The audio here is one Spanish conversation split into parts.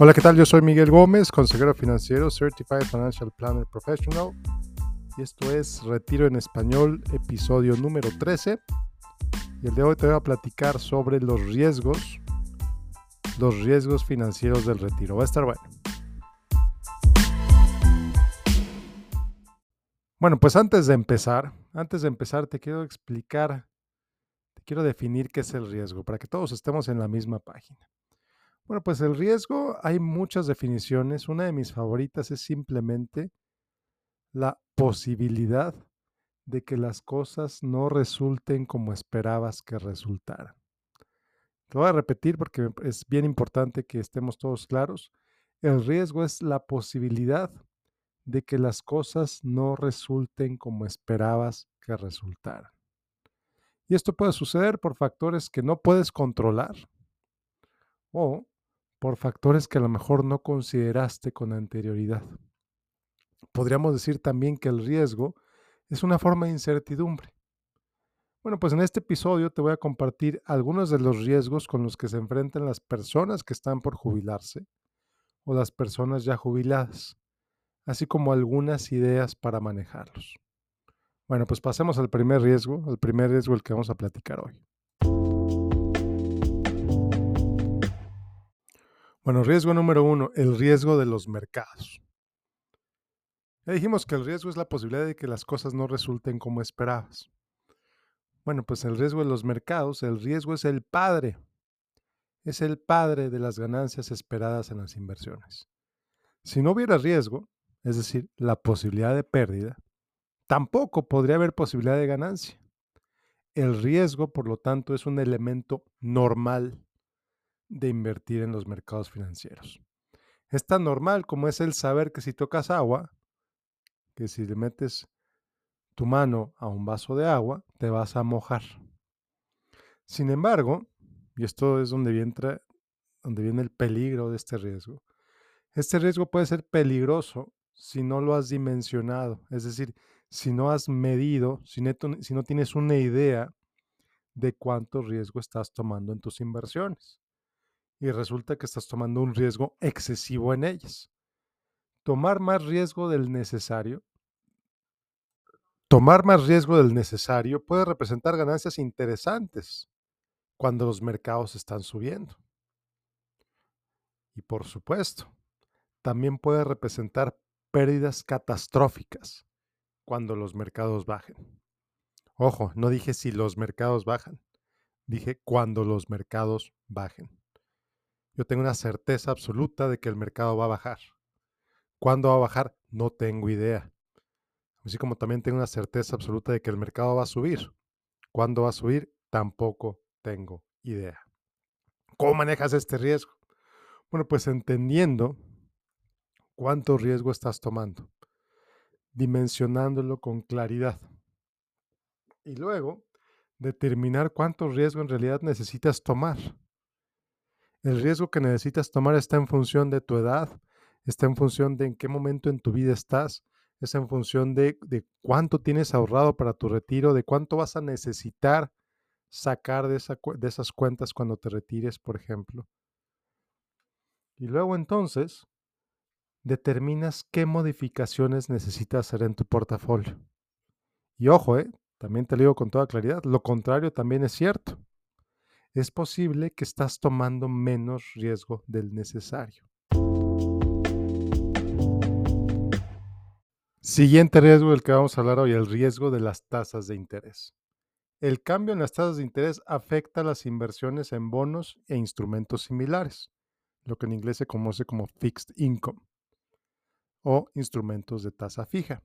Hola, ¿qué tal? Yo soy Miguel Gómez, consejero financiero, Certified Financial Planner Professional. Y esto es Retiro en Español, episodio número 13. Y el de hoy te voy a platicar sobre los riesgos, los riesgos financieros del retiro. Va a estar bueno. Bueno, pues antes de empezar, antes de empezar te quiero explicar, te quiero definir qué es el riesgo, para que todos estemos en la misma página. Bueno, pues el riesgo hay muchas definiciones. Una de mis favoritas es simplemente la posibilidad de que las cosas no resulten como esperabas que resultaran. Te voy a repetir porque es bien importante que estemos todos claros. El riesgo es la posibilidad de que las cosas no resulten como esperabas que resultaran. Y esto puede suceder por factores que no puedes controlar o por factores que a lo mejor no consideraste con anterioridad. Podríamos decir también que el riesgo es una forma de incertidumbre. Bueno, pues en este episodio te voy a compartir algunos de los riesgos con los que se enfrentan las personas que están por jubilarse o las personas ya jubiladas, así como algunas ideas para manejarlos. Bueno, pues pasemos al primer riesgo, al primer riesgo el que vamos a platicar hoy. Bueno, riesgo número uno, el riesgo de los mercados. Ya dijimos que el riesgo es la posibilidad de que las cosas no resulten como esperabas. Bueno, pues el riesgo de los mercados, el riesgo es el padre, es el padre de las ganancias esperadas en las inversiones. Si no hubiera riesgo, es decir, la posibilidad de pérdida, tampoco podría haber posibilidad de ganancia. El riesgo, por lo tanto, es un elemento normal de invertir en los mercados financieros. Es tan normal como es el saber que si tocas agua, que si le metes tu mano a un vaso de agua, te vas a mojar. Sin embargo, y esto es donde viene, donde viene el peligro de este riesgo, este riesgo puede ser peligroso si no lo has dimensionado, es decir, si no has medido, si si no tienes una idea de cuánto riesgo estás tomando en tus inversiones y resulta que estás tomando un riesgo excesivo en ellas. Tomar más riesgo del necesario. Tomar más riesgo del necesario puede representar ganancias interesantes cuando los mercados están subiendo. Y por supuesto, también puede representar pérdidas catastróficas cuando los mercados bajen. Ojo, no dije si los mercados bajan, dije cuando los mercados bajen yo tengo una certeza absoluta de que el mercado va a bajar. ¿Cuándo va a bajar? No tengo idea. Así como también tengo una certeza absoluta de que el mercado va a subir. ¿Cuándo va a subir? Tampoco tengo idea. ¿Cómo manejas este riesgo? Bueno, pues entendiendo cuánto riesgo estás tomando, dimensionándolo con claridad. Y luego, determinar cuánto riesgo en realidad necesitas tomar. El riesgo que necesitas tomar está en función de tu edad, está en función de en qué momento en tu vida estás, es en función de, cuánto tienes ahorrado para tu retiro, de cuánto vas a necesitar sacar de, de esas cuentas cuando te retires, por ejemplo. Y luego entonces determinas qué modificaciones necesitas hacer en tu portafolio. Y ojo, eh, también te lo digo con toda claridad, lo contrario también es cierto es posible que estás tomando menos riesgo del necesario. Siguiente riesgo del que vamos a hablar hoy, el riesgo de las tasas de interés. El cambio en las tasas de interés afecta las inversiones en bonos e instrumentos similares, lo que en inglés se conoce como fixed income o instrumentos de tasa fija.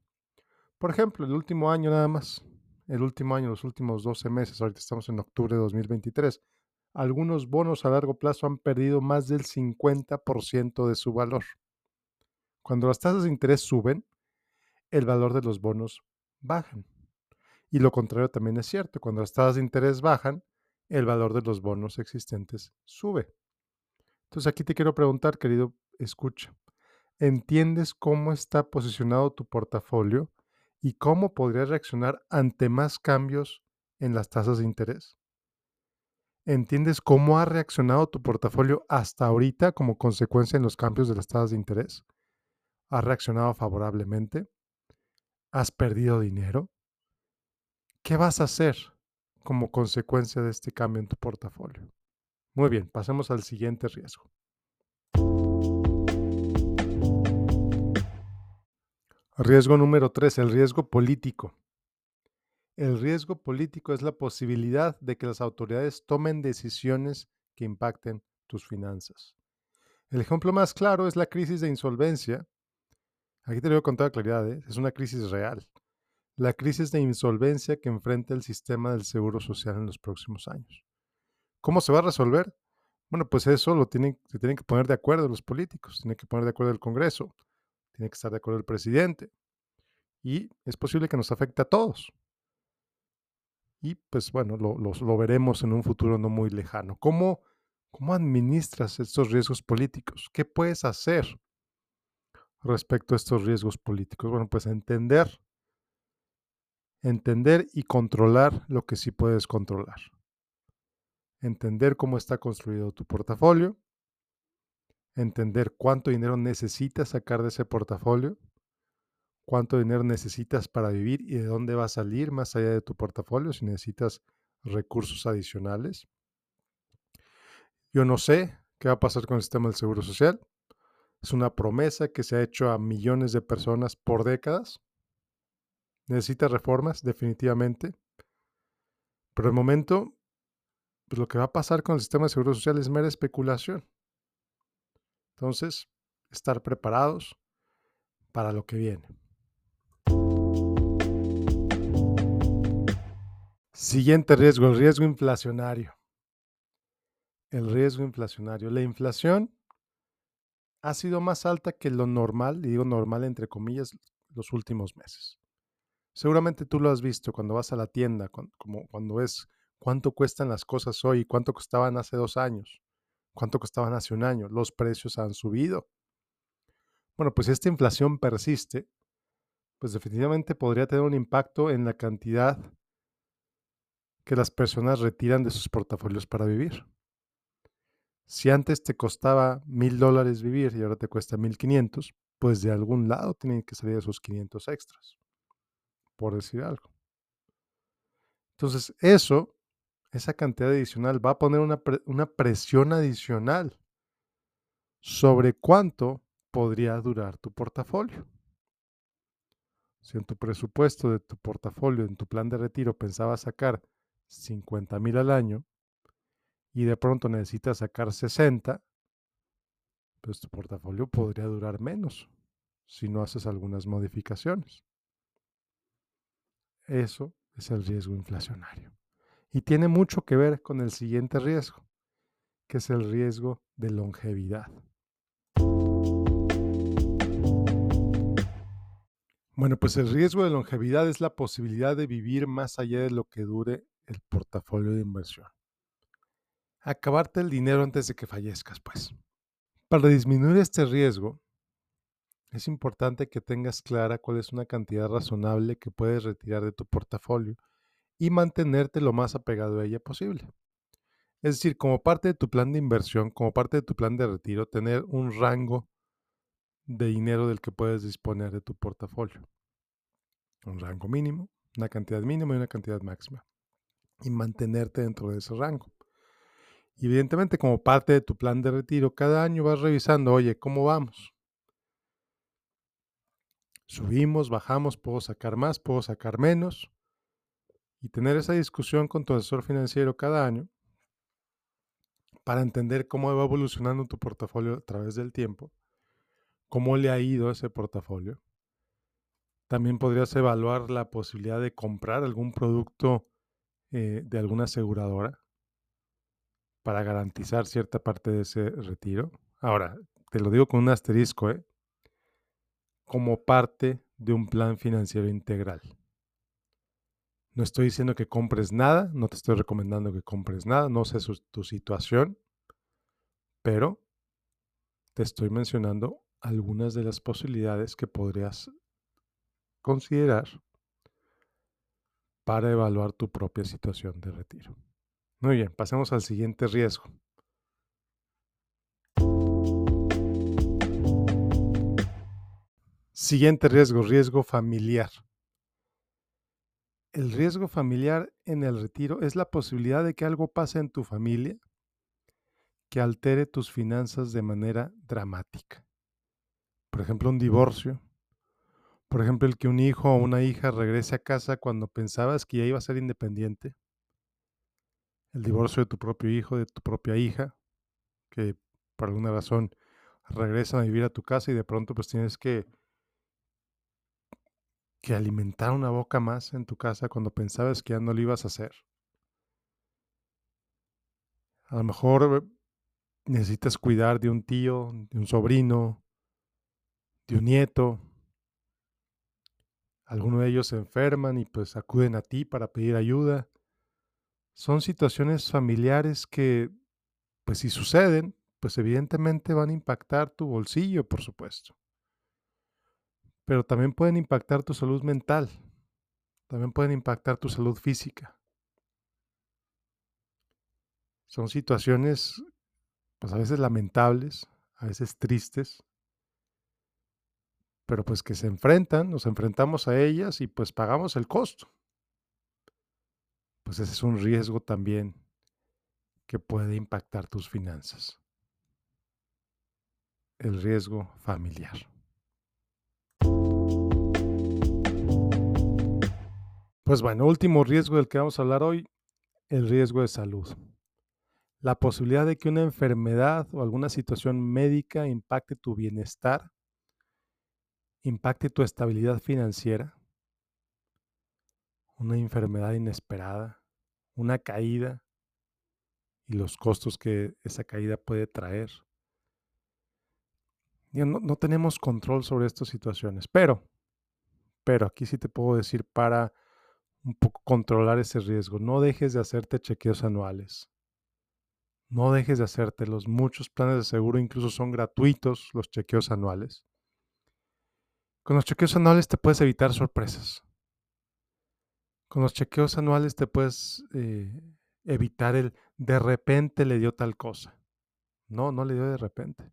Por ejemplo, el último año nada más, el último año, los últimos 12 meses, ahorita estamos en octubre de 2023, algunos bonos a largo plazo han perdido más del 50% de su valor. Cuando las tasas de interés suben, el valor de los bonos bajan. Y lo contrario también es cierto. Cuando las tasas de interés bajan, el valor de los bonos existentes sube. Entonces aquí te quiero preguntar, querido escucha, ¿entiendes cómo está posicionado tu portafolio y cómo podrías reaccionar ante más cambios en las tasas de interés? ¿Entiendes cómo ha reaccionado tu portafolio hasta ahorita como consecuencia en los cambios de las tasas de interés? ¿Ha reaccionado favorablemente? ¿Has perdido dinero? ¿Qué vas a hacer como consecuencia de este cambio en tu portafolio? Muy bien, pasemos al siguiente riesgo. Riesgo número 3, el riesgo político. El riesgo político es la posibilidad de que las autoridades tomen decisiones que impacten tus finanzas. El ejemplo más claro es la crisis de insolvencia. Aquí te lo digo con toda claridad, ¿eh? es una crisis real. La crisis de insolvencia que enfrenta el sistema del Seguro Social en los próximos años. ¿Cómo se va a resolver? Bueno, pues eso lo tienen, tienen que poner de acuerdo los políticos, tiene que poner de acuerdo el Congreso, tiene que estar de acuerdo el presidente. Y es posible que nos afecte a todos. Y pues bueno, lo, lo, veremos en un futuro no muy lejano. ¿Cómo, ¿Cómo administras estos riesgos políticos? ¿Qué puedes hacer respecto a estos riesgos políticos? Bueno, pues entender, entender y controlar lo que sí puedes controlar. Entender cómo está construido tu portafolio, entender cuánto dinero necesitas sacar de ese portafolio, cuánto dinero necesitas para vivir y de dónde va a salir más allá de tu portafolio si necesitas recursos adicionales. Yo no sé qué va a pasar con el sistema del Seguro Social. Es una promesa que se ha hecho a millones de personas por décadas. Necesita reformas, definitivamente. Pero el momento, pues lo que va a pasar con el sistema de Seguro Social es mera especulación. Entonces, estar preparados para lo que viene. Siguiente riesgo, el riesgo inflacionario. El riesgo inflacionario. La inflación ha sido más alta que lo normal, y digo normal entre comillas, los últimos meses. Seguramente tú lo has visto cuando vas a la tienda, como cuando ves cuánto cuestan las cosas hoy, cuánto costaban hace dos años, cuánto costaban hace un año. Los precios han subido. Bueno, pues si esta inflación persiste, pues definitivamente podría tener un impacto en la cantidad que las personas retiran de sus portafolios para vivir. Si antes te costaba mil dólares vivir y ahora te cuesta mil quinientos, pues de algún lado tienen que salir esos 500 extras, por decir algo. Entonces, eso, esa cantidad adicional va a poner una, una presión adicional sobre cuánto podría durar tu portafolio. Si en tu presupuesto de tu portafolio, en tu plan de retiro, pensabas sacar 50 mil al año y de pronto necesitas sacar 60, pues tu portafolio podría durar menos si no haces algunas modificaciones. Eso es el riesgo inflacionario. Y tiene mucho que ver con el siguiente riesgo, que es el riesgo de longevidad. Bueno, pues el riesgo de longevidad es la posibilidad de vivir más allá de lo que dure el portafolio de inversión. Acabarte el dinero antes de que fallezcas, pues. Para disminuir este riesgo, es importante que tengas clara cuál es una cantidad razonable que puedes retirar de tu portafolio y mantenerte lo más apegado a ella posible. Es decir, como parte de tu plan de inversión, como parte de tu plan de retiro, tener un rango de dinero del que puedes disponer de tu portafolio. Un rango mínimo, una cantidad mínima y una cantidad máxima y mantenerte dentro de ese rango. evidentemente, como parte de tu plan de retiro, cada año vas revisando, oye, ¿cómo vamos? Subimos, bajamos, puedo sacar más, puedo sacar menos. Y tener esa discusión con tu asesor financiero cada año para entender cómo va evolucionando tu portafolio a través del tiempo, cómo le ha ido ese portafolio. También podrías evaluar la posibilidad de comprar algún producto eh, de alguna aseguradora para garantizar cierta parte de ese retiro. Ahora, te lo digo con un asterisco, ¿eh? como parte de un plan financiero integral. No estoy diciendo que compres nada, no te estoy recomendando que compres nada, no sé tu situación, pero te estoy mencionando algunas de las posibilidades que podrías considerar para evaluar tu propia situación de retiro. Muy bien, pasemos al siguiente riesgo. Siguiente riesgo, riesgo familiar. El riesgo familiar en el retiro es la posibilidad de que algo pase en tu familia que altere tus finanzas de manera dramática. Por ejemplo, un divorcio. Por ejemplo, el que un hijo o una hija regrese a casa cuando pensabas que ya iba a ser independiente. El divorcio de tu propio hijo, de tu propia hija, que por alguna razón regresan a vivir a tu casa y de pronto pues tienes que que alimentar una boca más en tu casa cuando pensabas que ya no lo ibas a hacer. A lo mejor necesitas cuidar de un tío, de un sobrino, de un nieto. Algunos de ellos se enferman y pues acuden a ti para pedir ayuda. Son situaciones familiares que, pues si suceden, pues evidentemente van a impactar tu bolsillo, por supuesto pero también pueden impactar tu salud mental, también pueden impactar tu salud física. Son situaciones, pues a veces lamentables, a veces tristes, pero pues que se enfrentan, nos enfrentamos a ellas y pues pagamos el costo. Pues ese es un riesgo también que puede impactar tus finanzas. El riesgo familiar. Pues bueno, último riesgo del que vamos a hablar hoy, el riesgo de salud. La posibilidad de que una enfermedad o alguna situación médica impacte tu bienestar, impacte tu estabilidad financiera, una enfermedad inesperada, una caída y los costos que esa caída puede traer. No, tenemos control sobre estas situaciones, pero, pero aquí sí te puedo decir para un poco controlar ese riesgo. No dejes de hacerte chequeos anuales. No dejes de hacértelos. Muchos planes de seguro incluso son gratuitos los chequeos anuales. Con los chequeos anuales te puedes evitar sorpresas. Con los chequeos anuales te puedes eh, evitar el de repente le dio tal cosa. No, no le dio de repente.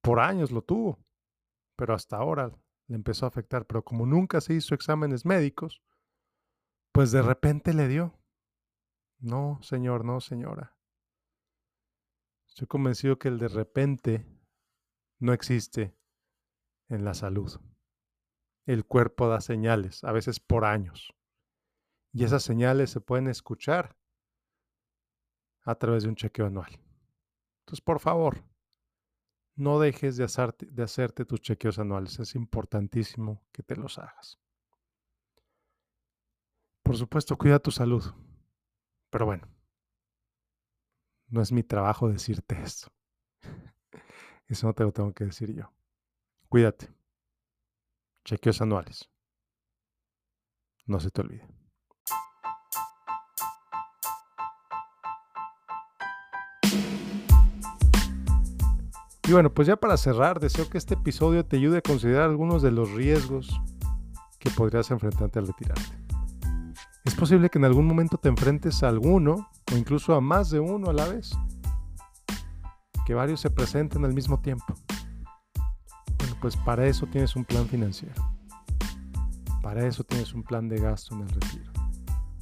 Por años lo tuvo, pero hasta ahora le empezó a afectar. Pero como nunca se hizo exámenes médicos, pues de repente le dio. No, señor, no, señora. Estoy convencido que el de repente no existe en la salud. El cuerpo da señales, a veces por años. Y esas señales se pueden escuchar a través de un chequeo anual. Entonces, por favor, no dejes de hacerte, tus chequeos anuales. Es importantísimo que te los hagas. Por supuesto, cuida tu salud. Pero bueno, no es mi trabajo decirte esto. Eso no te lo tengo que decir yo. Cuídate. Chequeos anuales. No se te olvide. Y bueno, pues ya para cerrar, deseo que este episodio te ayude a considerar algunos de los riesgos que podrías enfrentarte al retirarte. Es posible que en algún momento te enfrentes a alguno o incluso a más de uno a la vez. Que varios se presenten al mismo tiempo. Pues para eso tienes un plan financiero. Para eso tienes un plan de gasto en el retiro.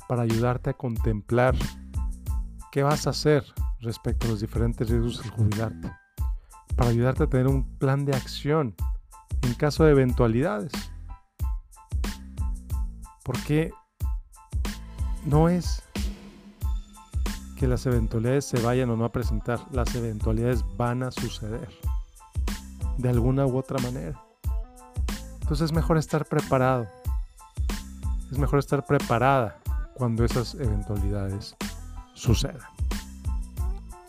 Para ayudarte a contemplar qué vas a hacer respecto a los diferentes riesgos al jubilarte. Para ayudarte a tener un plan de acción en caso de eventualidades. Porque no es que las eventualidades se vayan o no a presentar, las eventualidades van a suceder de alguna u otra manera. Entonces es mejor estar preparado. Es mejor estar preparada cuando esas eventualidades sucedan.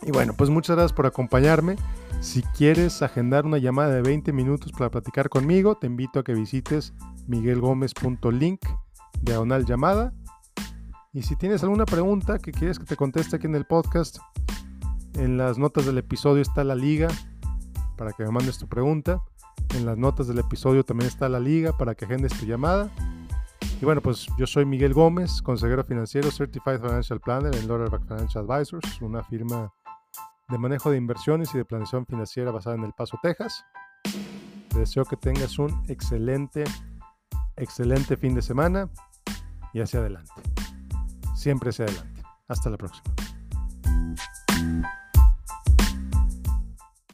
Y bueno, pues muchas gracias por acompañarme. Si quieres agendar una llamada de 20 minutos para platicar conmigo, te invito a que visites miguelgomez.link diagonal llamada y si tienes alguna pregunta que quieres que te conteste aquí en el podcast, en las notas del episodio está la liga para que me mandes tu pregunta. En las notas del episodio también está la liga para que agendes tu llamada. Y bueno, pues yo soy Miguel Gómez, consejero financiero, Certified Financial Planner en Laurelback Financial Advisors, una firma de manejo de inversiones y de planeación financiera basada en El Paso, Texas. Te deseo que tengas un excelente, excelente fin de semana y hacia adelante. Siempre hacia adelante. Hasta la próxima.